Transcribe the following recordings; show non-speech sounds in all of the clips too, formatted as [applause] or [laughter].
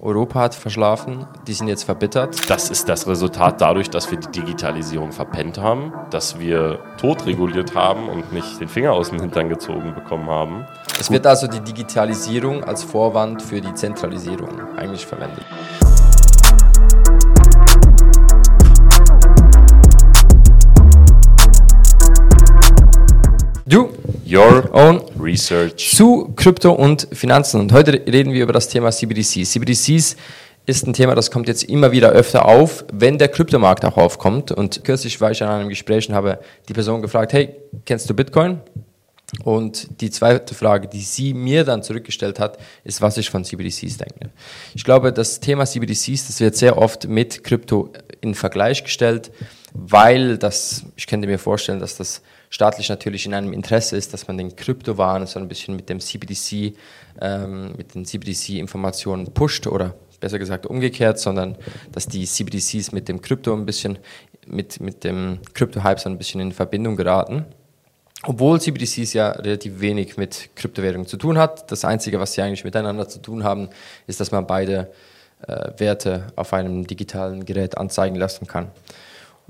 Europa hat verschlafen, die sind jetzt verbittert. Das ist das Resultat dadurch, dass wir die Digitalisierung verpennt haben, dass wir totreguliert haben und nicht den Finger aus dem Hintern gezogen bekommen haben. Es wird also die Digitalisierung als Vorwand für die Zentralisierung eigentlich verwendet. Du, Your own Research. zu Krypto und Finanzen. Und heute reden wir über das Thema CBDCs. CBDCs ist ein Thema, das kommt jetzt immer wieder öfter auf, wenn der Kryptomarkt auch aufkommt. Und kürzlich war ich an einem Gespräch und habe die Person gefragt, hey, kennst du Bitcoin? Und die zweite Frage, die sie mir dann zurückgestellt hat, ist, was ich von CBDCs denke. Ich glaube, das Thema CBDCs, das wird sehr oft mit Krypto in Vergleich gestellt, weil das, ich könnte mir vorstellen, dass das staatlich natürlich in einem Interesse ist, dass man den Kryptowaren so ein bisschen mit dem CBDC, ähm, mit den CBDC-Informationen pusht oder besser gesagt umgekehrt, sondern dass die CBDCs mit dem Krypto ein bisschen, mit, mit dem Krypto-Hype so ein bisschen in Verbindung geraten. Obwohl CBDCs ja relativ wenig mit Kryptowährungen zu tun hat. Das Einzige, was sie eigentlich miteinander zu tun haben, ist, dass man beide äh, Werte auf einem digitalen Gerät anzeigen lassen kann.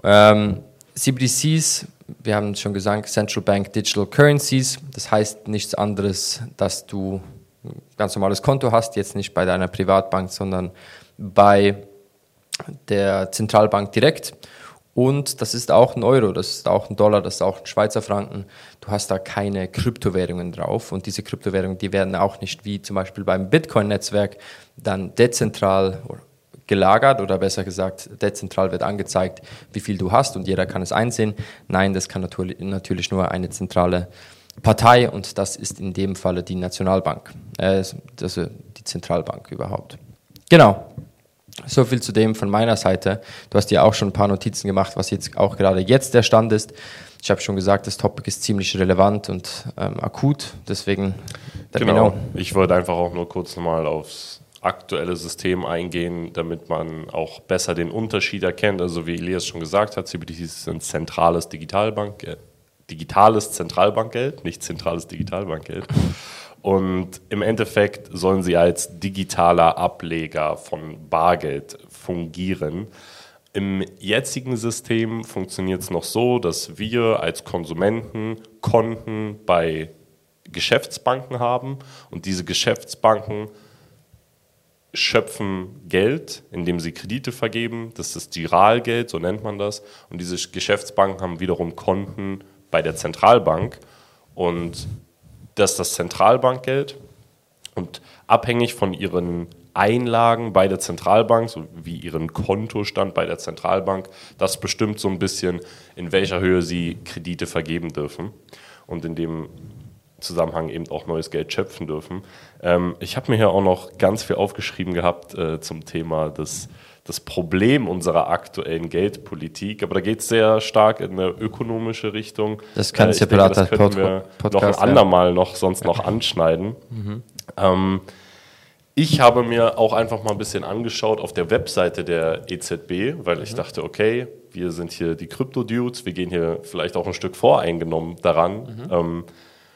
Ähm, CBDCs, wir haben schon gesagt, Central Bank Digital Currencies, das heißt nichts anderes, dass du ein ganz normales Konto hast, jetzt nicht bei deiner Privatbank, sondern bei der Zentralbank direkt. Und das ist auch ein Euro, das ist auch ein Dollar, das ist auch ein Schweizer Franken. Du hast da keine Kryptowährungen drauf. Und diese Kryptowährungen, die werden auch nicht wie zum Beispiel beim Bitcoin-Netzwerk dann dezentral gelagert oder besser gesagt, dezentral wird angezeigt, wie viel du hast und jeder kann es einsehen. Nein, das kann natürlich nur eine zentrale Partei und das ist in dem Falle die Nationalbank, äh, also die Zentralbank überhaupt. Genau. So viel zu dem von meiner Seite. Du hast dir auch schon ein paar Notizen gemacht, was jetzt auch gerade jetzt der Stand ist. Ich habe schon gesagt, das Topic ist ziemlich relevant und ähm, akut, deswegen. Genau. Ich wollte einfach auch nur kurz nochmal aufs aktuelle System eingehen, damit man auch besser den Unterschied erkennt. Also wie Elias schon gesagt hat, CBDCs sind zentrales Digitalbank, äh, digitales Zentralbankgeld, nicht zentrales Digitalbankgeld. Und im Endeffekt sollen sie als digitaler Ableger von Bargeld fungieren. Im jetzigen System funktioniert es noch so, dass wir als Konsumenten Konten bei Geschäftsbanken haben und diese Geschäftsbanken schöpfen Geld, indem sie Kredite vergeben. Das ist Giralgeld, so nennt man das. Und diese Geschäftsbanken haben wiederum Konten bei der Zentralbank. Und das ist das Zentralbankgeld. Und abhängig von ihren Einlagen bei der Zentralbank, so wie ihren Kontostand bei der Zentralbank, das bestimmt so ein bisschen, in welcher Höhe sie Kredite vergeben dürfen. Und in dem Zusammenhang eben auch neues Geld schöpfen dürfen. Ähm, ich habe mir hier auch noch ganz viel aufgeschrieben gehabt äh, zum Thema des, das Problem unserer aktuellen Geldpolitik, aber da geht es sehr stark in eine ökonomische Richtung. Das kann äh, separat das können wir Podcast, noch ein andermal ja. noch sonst noch [laughs] anschneiden. Mhm. Ähm, ich habe mir auch einfach mal ein bisschen angeschaut auf der Webseite der EZB, weil ich mhm. dachte, okay, wir sind hier die Krypto-Dudes, wir gehen hier vielleicht auch ein Stück voreingenommen daran. Mhm. Ähm,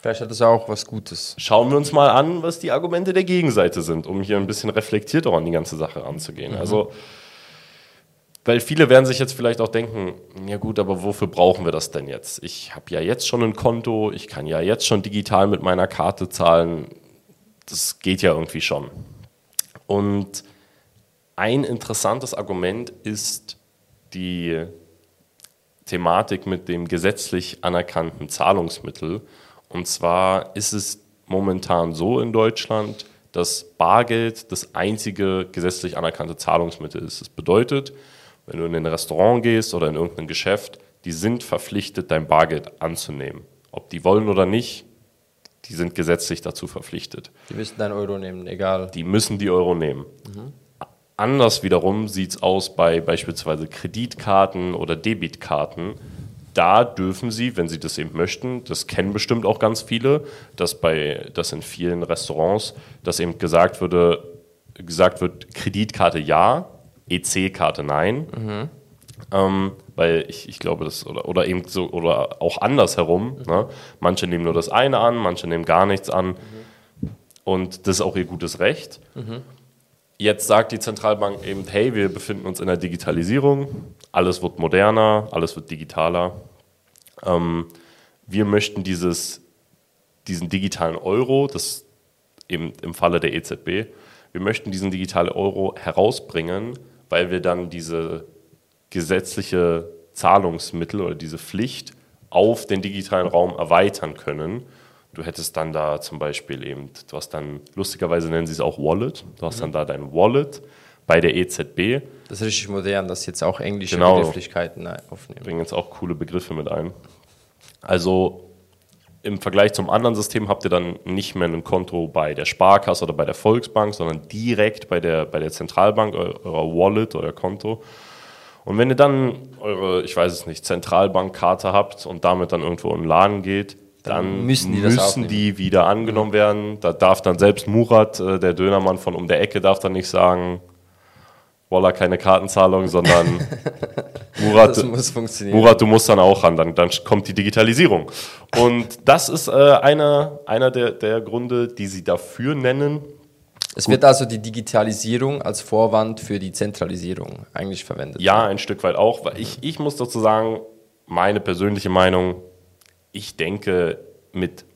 Vielleicht hat es auch was Gutes. Schauen wir uns mal an, was die Argumente der Gegenseite sind, um hier ein bisschen reflektierter an die ganze Sache anzugehen. Mhm. Also, weil viele werden sich jetzt vielleicht auch denken, ja gut, aber wofür brauchen wir das denn jetzt? Ich habe ja jetzt schon ein Konto, ich kann ja jetzt schon digital mit meiner Karte zahlen. Das geht ja irgendwie schon. Und ein interessantes Argument ist die Thematik mit dem gesetzlich anerkannten Zahlungsmittel und zwar ist es momentan so in Deutschland, dass Bargeld das einzige gesetzlich anerkannte Zahlungsmittel ist. Das bedeutet, wenn du in ein Restaurant gehst oder in irgendein Geschäft, die sind verpflichtet, dein Bargeld anzunehmen. Ob die wollen oder nicht, die sind gesetzlich dazu verpflichtet. Die müssen dein Euro nehmen, egal. Die müssen die Euro nehmen. Mhm. Anders wiederum sieht es aus bei beispielsweise Kreditkarten oder Debitkarten da dürfen sie, wenn sie das eben möchten, das kennen bestimmt auch ganz viele, dass bei, dass in vielen Restaurants, dass eben gesagt würde, gesagt wird, Kreditkarte ja, EC-Karte nein. Mhm. Ähm, weil ich, ich glaube, das, oder, oder eben so, oder auch andersherum. Mhm. Ne? Manche nehmen nur das eine an, manche nehmen gar nichts an. Mhm. Und das ist auch ihr gutes Recht. Mhm. Jetzt sagt die Zentralbank eben, hey, wir befinden uns in der Digitalisierung, alles wird moderner, alles wird digitaler. Ähm, wir möchten dieses, diesen digitalen Euro, das eben im Falle der EZB, wir möchten diesen digitalen Euro herausbringen, weil wir dann diese gesetzliche Zahlungsmittel oder diese Pflicht auf den digitalen Raum erweitern können. Du hättest dann da zum Beispiel eben, du hast dann, lustigerweise nennen sie es auch Wallet, du hast mhm. dann da dein Wallet bei der EZB. Das ist richtig modern, dass jetzt auch englische genau. Begrifflichkeiten aufnehmen. Bringen jetzt auch coole Begriffe mit ein. Also im Vergleich zum anderen System habt ihr dann nicht mehr ein Konto bei der Sparkasse oder bei der Volksbank, sondern direkt bei der, bei der Zentralbank, eurer Wallet, euer Konto. Und wenn ihr dann eure, ich weiß es nicht, Zentralbankkarte habt und damit dann irgendwo in den Laden geht, dann müssen die, müssen die wieder angenommen werden. Da darf dann selbst Murat, äh, der Dönermann von um der Ecke, darf dann nicht sagen, Voila, keine Kartenzahlung, [laughs] sondern Murat, Murat, du musst dann auch ran, dann, dann kommt die Digitalisierung. Und das ist äh, einer, einer der, der Gründe, die sie dafür nennen. Es Gut. wird also die Digitalisierung als Vorwand für die Zentralisierung eigentlich verwendet. Ja, ein Stück weit auch. Weil ich, ich muss dazu sagen, meine persönliche Meinung, ich denke, mit,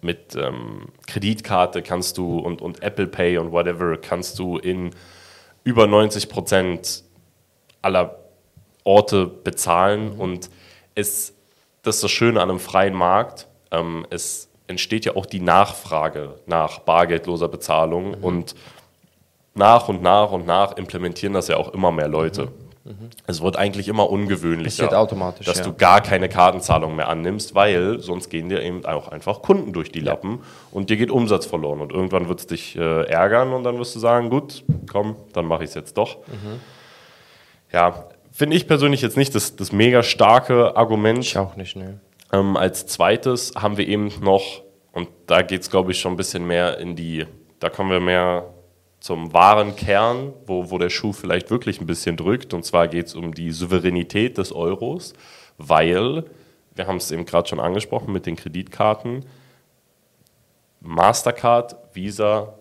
mit ähm, Kreditkarte kannst du und, und Apple Pay und whatever kannst du in über 90 Prozent aller Orte bezahlen. Mhm. Und es, das ist das Schöne an einem freien Markt. Ähm, es entsteht ja auch die Nachfrage nach bargeldloser Bezahlung. Mhm. Und nach und nach und nach implementieren das ja auch immer mehr Leute. Mhm. Mhm. Es wird eigentlich immer ungewöhnlicher, dass ja. du gar keine Kartenzahlung mehr annimmst, weil sonst gehen dir eben auch einfach Kunden durch die Lappen ja. und dir geht Umsatz verloren. Und irgendwann wird es dich äh, ärgern und dann wirst du sagen, gut, komm, dann mache ich es jetzt doch. Mhm. Ja, finde ich persönlich jetzt nicht das, das mega starke Argument. Ich auch nicht, ne. Ähm, als zweites haben wir eben noch, und da geht es, glaube ich, schon ein bisschen mehr in die, da kommen wir mehr zum wahren Kern, wo, wo der Schuh vielleicht wirklich ein bisschen drückt. Und zwar geht es um die Souveränität des Euros, weil, wir haben es eben gerade schon angesprochen mit den Kreditkarten, Mastercard, Visa,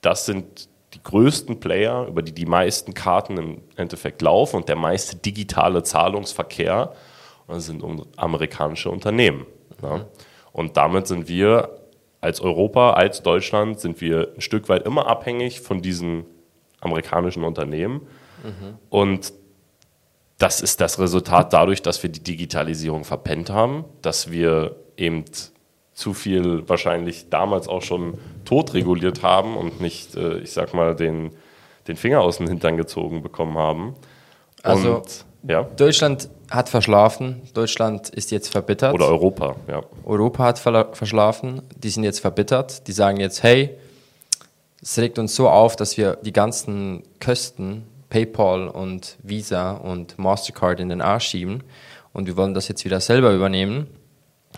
das sind die größten Player, über die die meisten Karten im Endeffekt laufen und der meiste digitale Zahlungsverkehr sind amerikanische Unternehmen. Ja. Und damit sind wir als Europa, als Deutschland sind wir ein Stück weit immer abhängig von diesen amerikanischen Unternehmen. Mhm. Und das ist das Resultat dadurch, dass wir die Digitalisierung verpennt haben, dass wir eben zu viel wahrscheinlich damals auch schon totreguliert haben und nicht, äh, ich sag mal, den, den Finger aus dem Hintern gezogen bekommen haben. Also und, ja. Deutschland hat verschlafen, Deutschland ist jetzt verbittert. Oder Europa, ja. Europa hat verschlafen, die sind jetzt verbittert, die sagen jetzt, hey, es regt uns so auf, dass wir die ganzen Kosten, PayPal und Visa und Mastercard in den Arsch schieben und wir wollen das jetzt wieder selber übernehmen.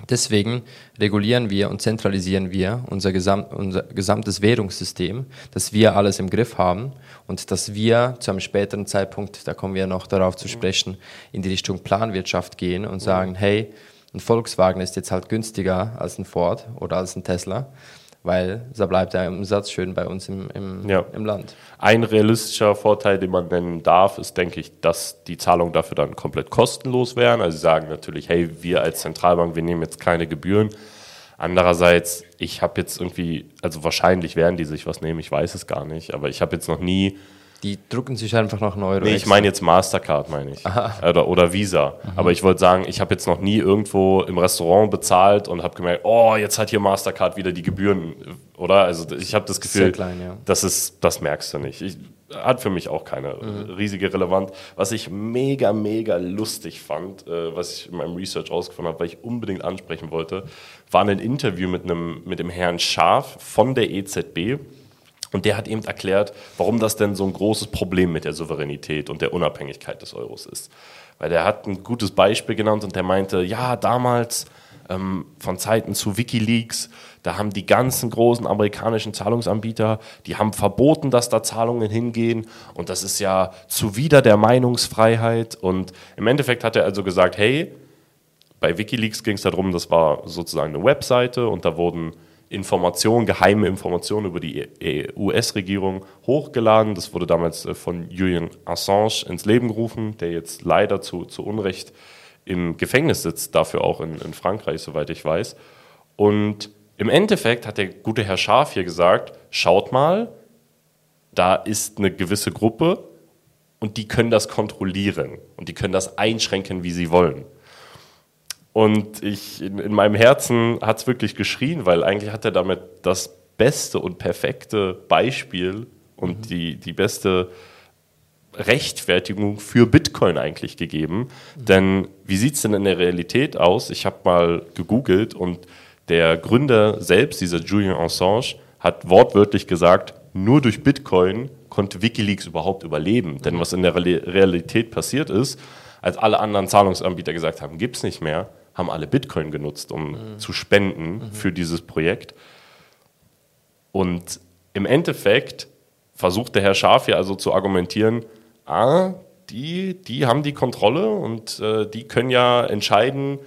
Deswegen regulieren wir und zentralisieren wir unser, Gesam unser gesamtes Währungssystem, dass wir alles im Griff haben und dass wir zu einem späteren Zeitpunkt, da kommen wir noch darauf zu sprechen, in die Richtung Planwirtschaft gehen und sagen, hey, ein Volkswagen ist jetzt halt günstiger als ein Ford oder als ein Tesla weil da bleibt der Umsatz schön bei uns im, im, ja. im Land. Ein realistischer Vorteil, den man nennen darf, ist, denke ich, dass die Zahlungen dafür dann komplett kostenlos wären. Also sie sagen natürlich, hey, wir als Zentralbank, wir nehmen jetzt keine Gebühren. Andererseits, ich habe jetzt irgendwie, also wahrscheinlich werden die sich was nehmen, ich weiß es gar nicht, aber ich habe jetzt noch nie die drucken sich einfach noch einen Euro. Nee, ich meine jetzt Mastercard, meine ich. Oder, oder Visa. Mhm. Aber ich wollte sagen, ich habe jetzt noch nie irgendwo im Restaurant bezahlt und habe gemerkt, oh, jetzt hat hier Mastercard wieder die Gebühren, oder? Also ich habe das Gefühl, klein, ja. das, ist, das merkst du nicht. Ich, hat für mich auch keine mhm. riesige Relevanz. Was ich mega, mega lustig fand, äh, was ich in meinem Research rausgefunden habe, weil ich unbedingt ansprechen wollte, war ein Interview mit, einem, mit dem Herrn Scharf von der EZB und der hat eben erklärt, warum das denn so ein großes Problem mit der Souveränität und der Unabhängigkeit des Euros ist. Weil der hat ein gutes Beispiel genannt und der meinte, ja, damals ähm, von Zeiten zu Wikileaks, da haben die ganzen großen amerikanischen Zahlungsanbieter, die haben verboten, dass da Zahlungen hingehen und das ist ja zuwider der Meinungsfreiheit. Und im Endeffekt hat er also gesagt, hey, bei Wikileaks ging es darum, das war sozusagen eine Webseite und da wurden Informationen, geheime Informationen über die US-Regierung hochgeladen. Das wurde damals äh, von Julian Assange ins Leben gerufen, der jetzt leider zu, zu Unrecht im Gefängnis sitzt, dafür auch in, in Frankreich, soweit ich weiß. Und im Endeffekt hat der gute Herr Scharf hier gesagt, schaut mal, da ist eine gewisse Gruppe und die können das kontrollieren und die können das einschränken, wie sie wollen. Und ich, in, in meinem Herzen hat es wirklich geschrien, weil eigentlich hat er damit das beste und perfekte Beispiel und mhm. die, die beste Rechtfertigung für Bitcoin eigentlich gegeben. Mhm. Denn wie sieht es denn in der Realität aus? Ich habe mal gegoogelt und der Gründer selbst, dieser Julian Assange, hat wortwörtlich gesagt, nur durch Bitcoin konnte Wikileaks überhaupt überleben. Mhm. Denn was in der Realität passiert ist, als alle anderen Zahlungsanbieter gesagt haben, gibt es nicht mehr, haben alle Bitcoin genutzt, um mhm. zu spenden mhm. für dieses Projekt. Und im Endeffekt versucht der Herr Schaf hier also zu argumentieren, ah, die, die haben die Kontrolle und äh, die können ja entscheiden,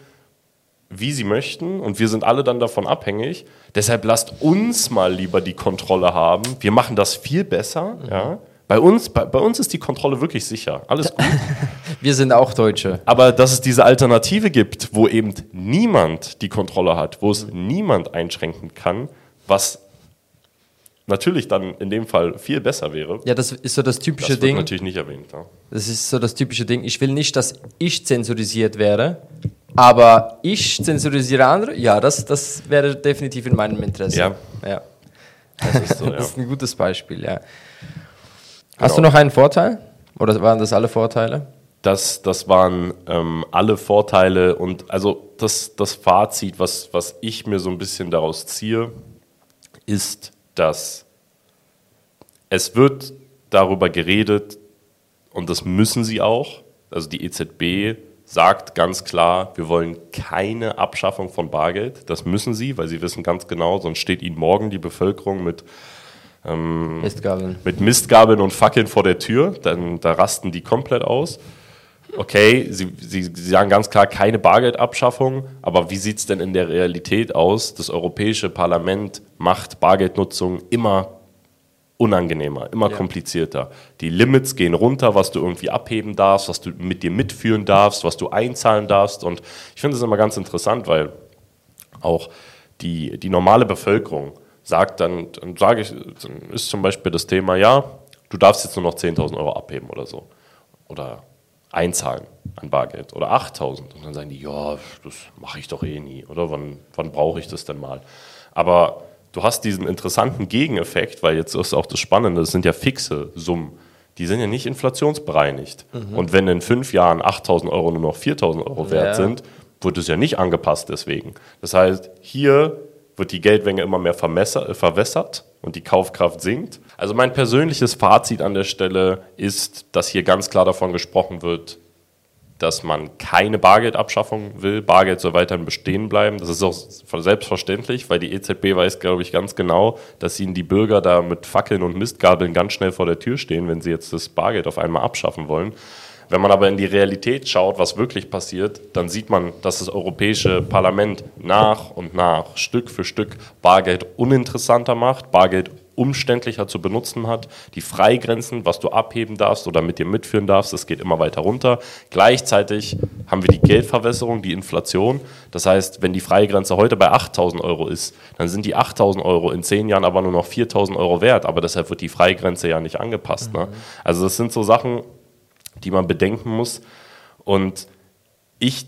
wie sie möchten und wir sind alle dann davon abhängig. Deshalb lasst uns mal lieber die Kontrolle haben. Wir machen das viel besser. Mhm. Ja. Bei uns, bei, bei, uns ist die Kontrolle wirklich sicher. Alles [laughs] gut. Wir sind auch Deutsche. Aber dass es diese Alternative gibt, wo eben niemand die Kontrolle hat, wo es mhm. niemand einschränken kann, was natürlich dann in dem Fall viel besser wäre. Ja, das ist so das typische das Ding. Das natürlich nicht erwähnt. Ja. Das ist so das typische Ding. Ich will nicht, dass ich zensurisiert wäre, aber ich zensurisiere andere. Ja, das, das wäre definitiv in meinem Interesse. Ja. ja. Das, ist so, [laughs] ja. das ist ein gutes Beispiel, ja. Hast du noch einen Vorteil? Oder waren das alle Vorteile? Das, das waren ähm, alle Vorteile und also das, das Fazit, was, was ich mir so ein bisschen daraus ziehe, ist, dass es wird darüber geredet und das müssen sie auch. Also die EZB sagt ganz klar, wir wollen keine Abschaffung von Bargeld. Das müssen sie, weil sie wissen ganz genau, sonst steht ihnen morgen die Bevölkerung mit ähm, Mistgabeln. Mit Mistgabeln und Fackeln vor der Tür, dann da rasten die komplett aus. Okay, sie, sie, sie sagen ganz klar keine Bargeldabschaffung, aber wie sieht es denn in der Realität aus? Das Europäische Parlament macht Bargeldnutzung immer unangenehmer, immer ja. komplizierter. Die Limits gehen runter, was du irgendwie abheben darfst, was du mit dir mitführen darfst, was du einzahlen darfst. Und ich finde es immer ganz interessant, weil auch die, die normale Bevölkerung sagt dann, dann sage ich, dann ist zum Beispiel das Thema, ja, du darfst jetzt nur noch 10.000 Euro abheben oder so. Oder einzahlen an Bargeld. Oder 8.000. Und dann sagen die, ja, das mache ich doch eh nie. Oder wann, wann brauche ich das denn mal? Aber du hast diesen interessanten Gegeneffekt, weil jetzt ist auch das Spannende, das sind ja fixe Summen. Die sind ja nicht inflationsbereinigt. Mhm. Und wenn in fünf Jahren 8.000 Euro nur noch 4.000 Euro wert ja. sind, wird es ja nicht angepasst deswegen. Das heißt, hier wird die Geldmenge immer mehr äh, verwässert und die Kaufkraft sinkt. Also mein persönliches Fazit an der Stelle ist, dass hier ganz klar davon gesprochen wird, dass man keine Bargeldabschaffung will. Bargeld soll weiterhin bestehen bleiben. Das ist auch selbstverständlich, weil die EZB weiß, glaube ich, ganz genau, dass ihnen die Bürger da mit Fackeln und Mistgabeln ganz schnell vor der Tür stehen, wenn sie jetzt das Bargeld auf einmal abschaffen wollen. Wenn man aber in die Realität schaut, was wirklich passiert, dann sieht man, dass das Europäische Parlament nach und nach, Stück für Stück Bargeld uninteressanter macht, Bargeld umständlicher zu benutzen hat. Die Freigrenzen, was du abheben darfst oder mit dir mitführen darfst, das geht immer weiter runter. Gleichzeitig haben wir die Geldverwässerung, die Inflation. Das heißt, wenn die Freigrenze heute bei 8.000 Euro ist, dann sind die 8.000 Euro in zehn Jahren aber nur noch 4.000 Euro wert. Aber deshalb wird die Freigrenze ja nicht angepasst. Ne? Mhm. Ne? Also das sind so Sachen, die man bedenken muss. Und ich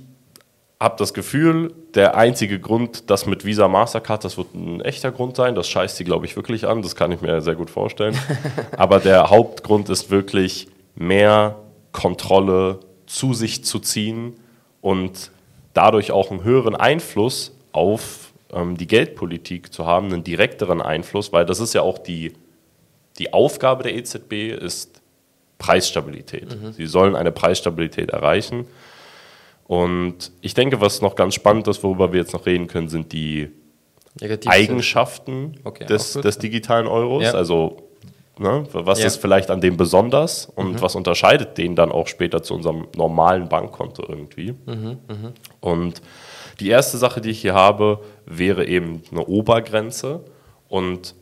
habe das Gefühl, der einzige Grund, das mit Visa Mastercard, das wird ein echter Grund sein. Das scheißt sie, glaube ich, wirklich an. Das kann ich mir sehr gut vorstellen. [laughs] Aber der Hauptgrund ist wirklich mehr Kontrolle zu sich zu ziehen und dadurch auch einen höheren Einfluss auf ähm, die Geldpolitik zu haben, einen direkteren Einfluss, weil das ist ja auch die, die Aufgabe der EZB, ist Preisstabilität. Mhm. Sie sollen eine Preisstabilität erreichen. Und ich denke, was noch ganz spannend ist, worüber wir jetzt noch reden können, sind die Negativ Eigenschaften okay, des, des, digitalen Euros. Ja. Also ne, was ja. ist vielleicht an dem besonders und mhm. was unterscheidet den dann auch später zu unserem normalen Bankkonto irgendwie. Mhm, mh. Und Die erste Sache, die ich hier habe, wäre eben eine Obergrenze. Und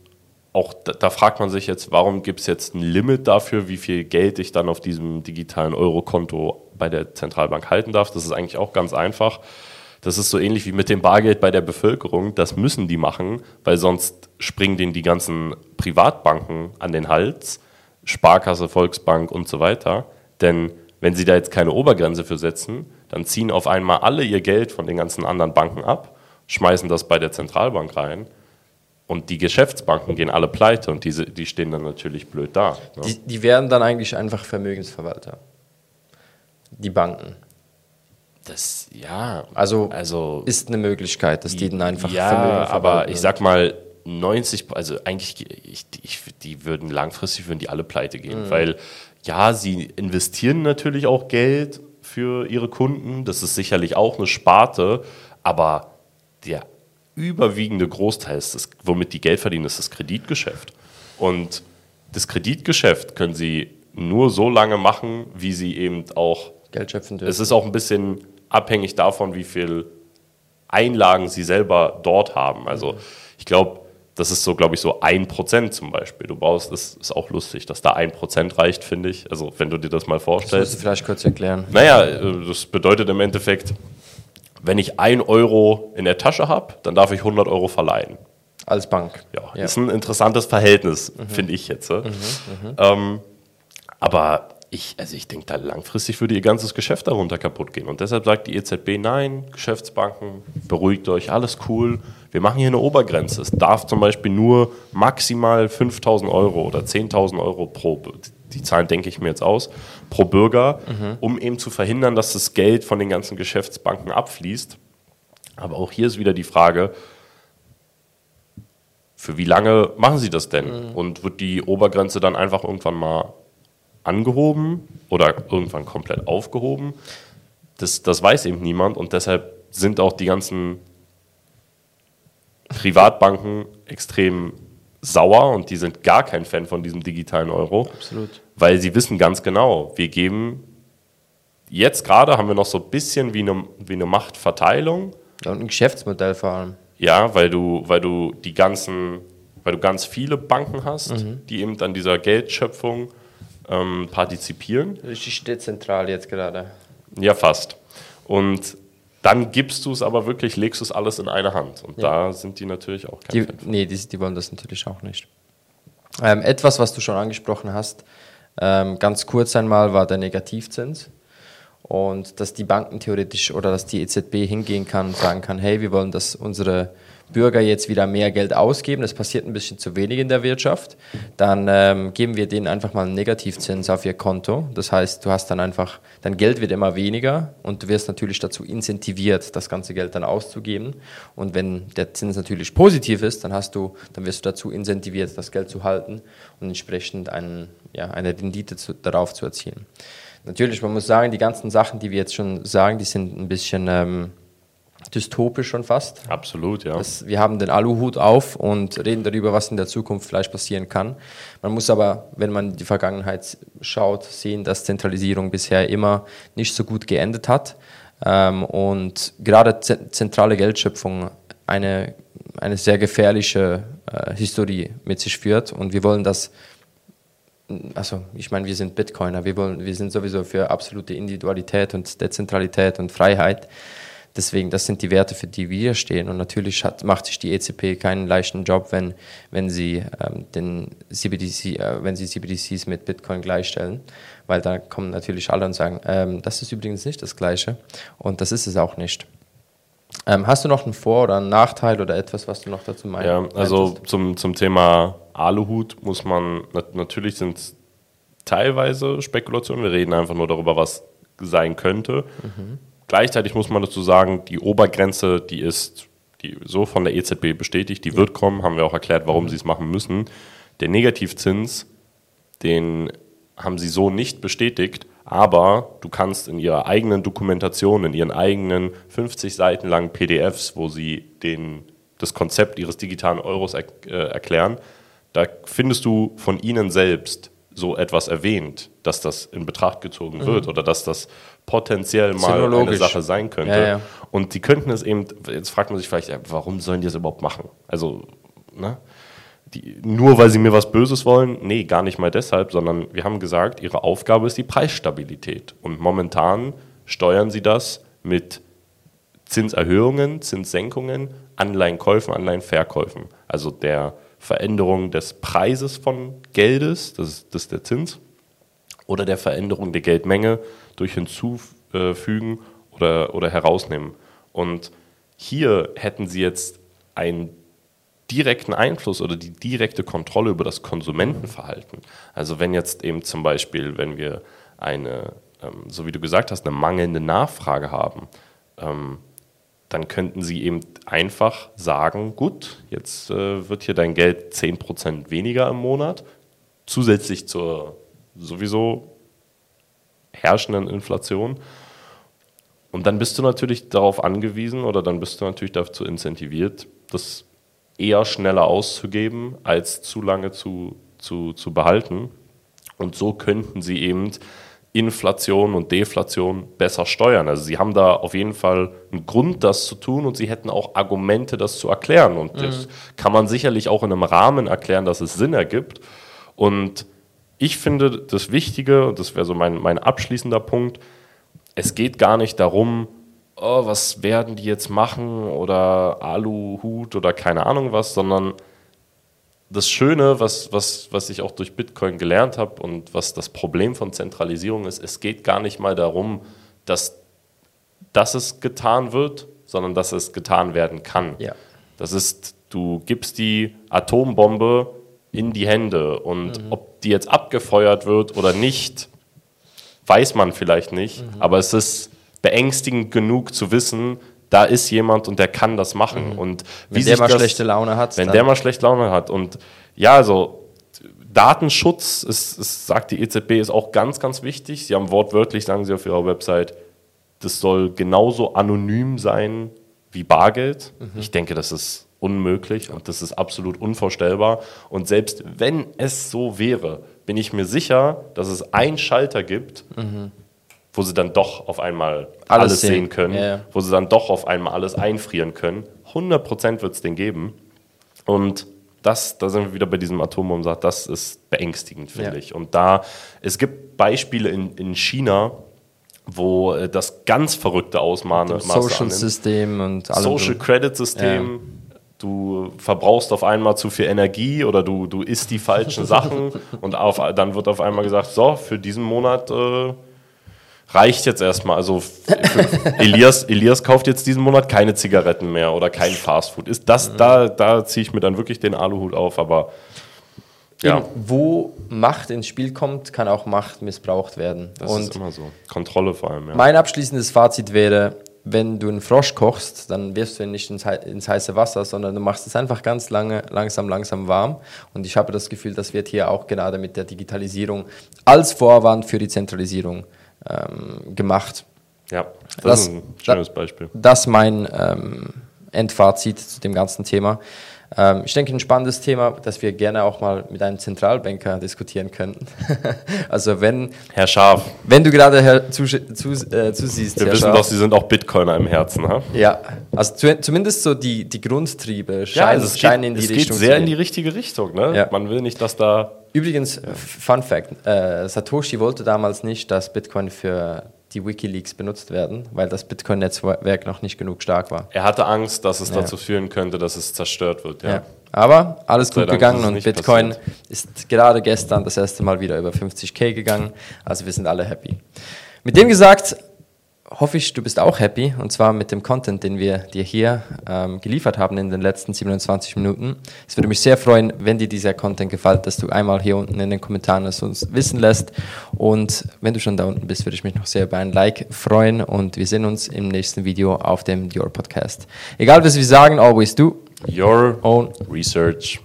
auch da, da fragt man sich jetzt, warum gibt es jetzt ein Limit dafür, wie viel Geld ich dann auf diesem digitalen Eurokonto bei der Zentralbank halten darf? Das ist eigentlich auch ganz einfach. Das ist so ähnlich wie mit dem Bargeld bei der Bevölkerung. Das müssen die machen, weil sonst springen denen die ganzen Privatbanken an den Hals, Sparkasse, Volksbank und so weiter. Denn wenn sie da jetzt keine Obergrenze für setzen, dann ziehen auf einmal alle ihr Geld von den ganzen anderen Banken ab, schmeißen das bei der Zentralbank rein und die Geschäftsbanken gehen alle pleite und diese, die stehen dann natürlich blöd da. Ne? Die, die werden dann eigentlich einfach Vermögensverwalter. Die Banken. Das, ja. Also, also ist eine Möglichkeit, dass die dann einfach Ja, aber ich sag mal, 90, also eigentlich, ich, ich, die würden langfristig, würden die alle pleite gehen, mhm. weil ja, sie investieren natürlich auch Geld für ihre Kunden, das ist sicherlich auch eine Sparte, aber der überwiegende Großteil, ist das, womit die Geld verdienen, ist das Kreditgeschäft. Und das Kreditgeschäft können sie nur so lange machen, wie sie eben auch Geld schöpfen dürfen. Es ist auch ein bisschen abhängig davon, wie viel Einlagen sie selber dort haben. Also ich glaube, das ist so, glaube ich, so ein Prozent zum Beispiel. Du brauchst, das ist auch lustig, dass da ein Prozent reicht, finde ich. Also wenn du dir das mal vorstellst. Das musst du vielleicht kurz erklären. Naja, äh, das bedeutet im Endeffekt, wenn ich ein Euro in der Tasche habe, dann darf ich 100 Euro verleihen. Als Bank. Ja, ja. ist ein interessantes Verhältnis, mhm. finde ich jetzt. Mhm, mhm. Ähm, aber ich, also ich denke, da langfristig würde ihr ganzes Geschäft darunter kaputt gehen. Und deshalb sagt die EZB, nein, Geschäftsbanken, beruhigt euch, alles cool. Wir machen hier eine Obergrenze. Es darf zum Beispiel nur maximal 5.000 Euro oder 10.000 Euro pro, die Zahlen denke ich mir jetzt aus, pro Bürger, mhm. um eben zu verhindern, dass das Geld von den ganzen Geschäftsbanken abfließt. Aber auch hier ist wieder die Frage, für wie lange machen sie das denn? Mhm. Und wird die Obergrenze dann einfach irgendwann mal angehoben oder irgendwann komplett aufgehoben. Das, das weiß eben niemand und deshalb sind auch die ganzen Privatbanken extrem sauer und die sind gar kein Fan von diesem digitalen Euro. Absolut. Weil sie wissen ganz genau, wir geben, jetzt gerade haben wir noch so ein bisschen wie eine, wie eine Machtverteilung. und ein Geschäftsmodell vor allem. Ja, weil du, weil du die ganzen, weil du ganz viele Banken hast, mhm. die eben an dieser Geldschöpfung ähm, partizipieren. Richtig dezentral jetzt gerade. Ja, fast. Und dann gibst du es aber wirklich, legst du es alles in eine Hand. Und ja. da sind die natürlich auch kein die, Nee, die, die, wollen das natürlich auch nicht. Ähm, etwas, was du schon angesprochen hast, ähm, ganz kurz einmal, war der Negativzins. Und dass die Banken theoretisch oder dass die EZB hingehen kann und sagen kann, hey, wir wollen, dass unsere Bürger jetzt wieder mehr Geld ausgeben, das passiert ein bisschen zu wenig in der Wirtschaft, dann ähm, geben wir denen einfach mal einen Negativzins auf ihr Konto. Das heißt, du hast dann einfach, dein Geld wird immer weniger und du wirst natürlich dazu incentiviert, das ganze Geld dann auszugeben. Und wenn der Zins natürlich positiv ist, dann hast du, dann wirst du dazu incentiviert, das Geld zu halten und entsprechend einen, ja, eine Rendite zu, darauf zu erzielen. Natürlich, man muss sagen, die ganzen Sachen, die wir jetzt schon sagen, die sind ein bisschen ähm, dystopisch schon fast. Absolut, ja. Das, wir haben den Aluhut auf und reden darüber, was in der Zukunft vielleicht passieren kann. Man muss aber, wenn man die Vergangenheit schaut, sehen, dass Zentralisierung bisher immer nicht so gut geendet hat ähm, und gerade zentrale Geldschöpfung eine, eine sehr gefährliche äh, Historie mit sich führt und wir wollen das also ich meine, wir sind Bitcoiner, wir, wollen, wir sind sowieso für absolute Individualität und Dezentralität und Freiheit. Deswegen, das sind die Werte, für die wir stehen. Und natürlich hat, macht sich die EZB keinen leichten Job, wenn, wenn, sie, ähm, den CBDC, äh, wenn sie CBDCs mit Bitcoin gleichstellen, weil da kommen natürlich alle und sagen, ähm, das ist übrigens nicht das Gleiche. Und das ist es auch nicht. Ähm, hast du noch einen Vor- oder einen Nachteil oder etwas, was du noch dazu meinst? Ja, also zum, zum Thema Aluhut muss man, natürlich sind es teilweise Spekulationen, wir reden einfach nur darüber, was sein könnte. Mhm. Gleichzeitig muss man dazu sagen, die Obergrenze, die ist die so von der EZB bestätigt, die wird kommen, haben wir auch erklärt, warum sie es machen müssen. Der Negativzins, den haben sie so nicht bestätigt, aber du kannst in ihrer eigenen Dokumentation, in ihren eigenen 50 Seiten langen PDFs, wo sie den, das Konzept ihres digitalen Euros er, äh, erklären, da findest du von ihnen selbst so etwas erwähnt, dass das in Betracht gezogen wird oder dass das potenziell mal eine. Sache sein könnte. Ja, ja. Und die könnten es eben, jetzt fragt man sich vielleicht, warum sollen die das überhaupt machen? Also, ne? Die, nur weil sie mir was Böses wollen? Nee, gar nicht mal deshalb, sondern wir haben gesagt, ihre Aufgabe ist die Preisstabilität. Und momentan steuern sie das mit Zinserhöhungen, Zinssenkungen, Anleihenkäufen, Anleihenverkäufen. Also der Veränderung des Preises von Geldes, das ist, das ist der Zins, oder der Veränderung der Geldmenge durch Hinzufügen oder, oder Herausnehmen. Und hier hätten sie jetzt einen direkten Einfluss oder die direkte Kontrolle über das Konsumentenverhalten. Also wenn jetzt eben zum Beispiel, wenn wir eine, ähm, so wie du gesagt hast, eine mangelnde Nachfrage haben, ähm, dann könnten sie eben einfach sagen, gut, jetzt äh, wird hier dein Geld 10% weniger im Monat, zusätzlich zur sowieso herrschenden Inflation. Und dann bist du natürlich darauf angewiesen oder dann bist du natürlich dazu incentiviert, das eher schneller auszugeben, als zu lange zu, zu, zu behalten. Und so könnten sie eben Inflation und Deflation besser steuern. Also sie haben da auf jeden Fall einen Grund, das zu tun und sie hätten auch Argumente, das zu erklären. Und das kann man sicherlich auch in einem Rahmen erklären, dass es Sinn ergibt. Und ich finde das Wichtige, und das wäre so mein, mein abschließender Punkt, es geht gar nicht darum, oh, was werden die jetzt machen oder Aluhut oder keine Ahnung was, sondern das Schöne, was, was, was ich auch durch Bitcoin gelernt habe und was das Problem von Zentralisierung ist, es geht gar nicht mal darum, dass, dass es getan wird, sondern dass es getan werden kann. Ja. Das ist, du gibst die Atombombe in die Hände und ob die jetzt abgefeuert wird oder nicht, weiß man vielleicht nicht, aber es ist beängstigend genug zu wissen, da ist jemand und der kann das machen. Und wie Wenn der mal das, schlechte Laune hat, wenn der mal schlechte Laune hat. Und ja, also Datenschutz, ist, ist, sagt die EZB, ist auch ganz, ganz wichtig. Sie haben wortwörtlich, sagen sie auf ihrer Website, das soll genauso anonym sein wie Bargeld. Mhm. Ich denke, das ist unmöglich und das ist absolut unvorstellbar. Und selbst wenn es so wäre, bin ich mir sicher, dass es einen Schalter gibt, wo sie dann doch auf einmal alles, Alles sehen sehen. können, Ja, ja. wo sie dann doch auf einmal alles einfrieren können. 100% wird es den geben. Und das, da sind wir wieder bei diesem Atombomben, das ist beängstigend, finde Ja. ich. Und da, es gibt Beispiele in, in China, wo äh, das ganz verrückte Ausmaße Social. System und allem. Social. Credit System. Du verbrauchst auf einmal zu viel Energie oder du, du isst die falschen [laughs] Sachen und auf, dann wird auf einmal gesagt, so, für diesen Monat äh, reicht jetzt erstmal. Also Elias, Elias kauft jetzt diesen Monat keine Zigaretten mehr oder kein Fastfood. Ist das, da, da ziehe ich mir dann wirklich den Aluhut auf, aber ja, Eben, wo Macht ins Spiel kommt, kann auch Macht missbraucht werden. das und ist immer so. Kontrolle vor allem, ja. mein abschließendes Fazit wäre, wenn du einen Frosch kochst, dann wirfst du ihn nicht ins, ins heiße Wasser, sondern du machst es einfach ganz lange, langsam, langsam warm. Und ich habe das Gefühl, das wird hier auch gerade mit der Digitalisierung als Vorwand für die Zentralisierung ähm, gemacht. ja, das, Das- ist ein schönes Beispiel. Das mein ähm, Endfazit zu dem ganzen Thema. Ähm, ich denke, ein spannendes Thema, das wir gerne auch mal mit einem Zentralbanker diskutieren könnten. [laughs] also wenn, Herr Scharf, wenn du gerade her- zu, zu, äh, zusiehst, wir Herr wissen Scharf, doch, Sie sind auch Bitcoiner im Herzen, ha? Ja, also zu, zumindest so die, die Grundtriebe scheinen, also es scheinen geht, in die es Richtung geht sehr zu in die richtige Richtung. Ne? Ja. Man will nicht, dass da. Übrigens, Fun Fact, äh, Satoshi wollte damals nicht, dass Bitcoin für die Wikileaks benutzt werden, weil das Bitcoin-Netzwerk noch nicht genug stark war. Er hatte Angst, dass es Ja. dazu führen könnte, dass es zerstört wird. Ja. Ja. Aber alles sei gut Dank gegangen und Bitcoin passiert. ist gerade gestern das erste Mal wieder über 50k gegangen. Also wir sind alle happy. Mit dem gesagt, hoffe ich, du bist auch happy und zwar mit dem Content, den wir dir hier ähm, geliefert haben in den letzten 27 Minuten. Es würde mich sehr freuen, wenn dir dieser Content gefällt, dass du einmal hier unten in den Kommentaren es uns wissen lässt. Und wenn du schon da unten bist, würde ich mich noch sehr über ein Like freuen und wir sehen uns im nächsten Video auf dem Dior Podcast. Egal was wir sagen, always do Your own research.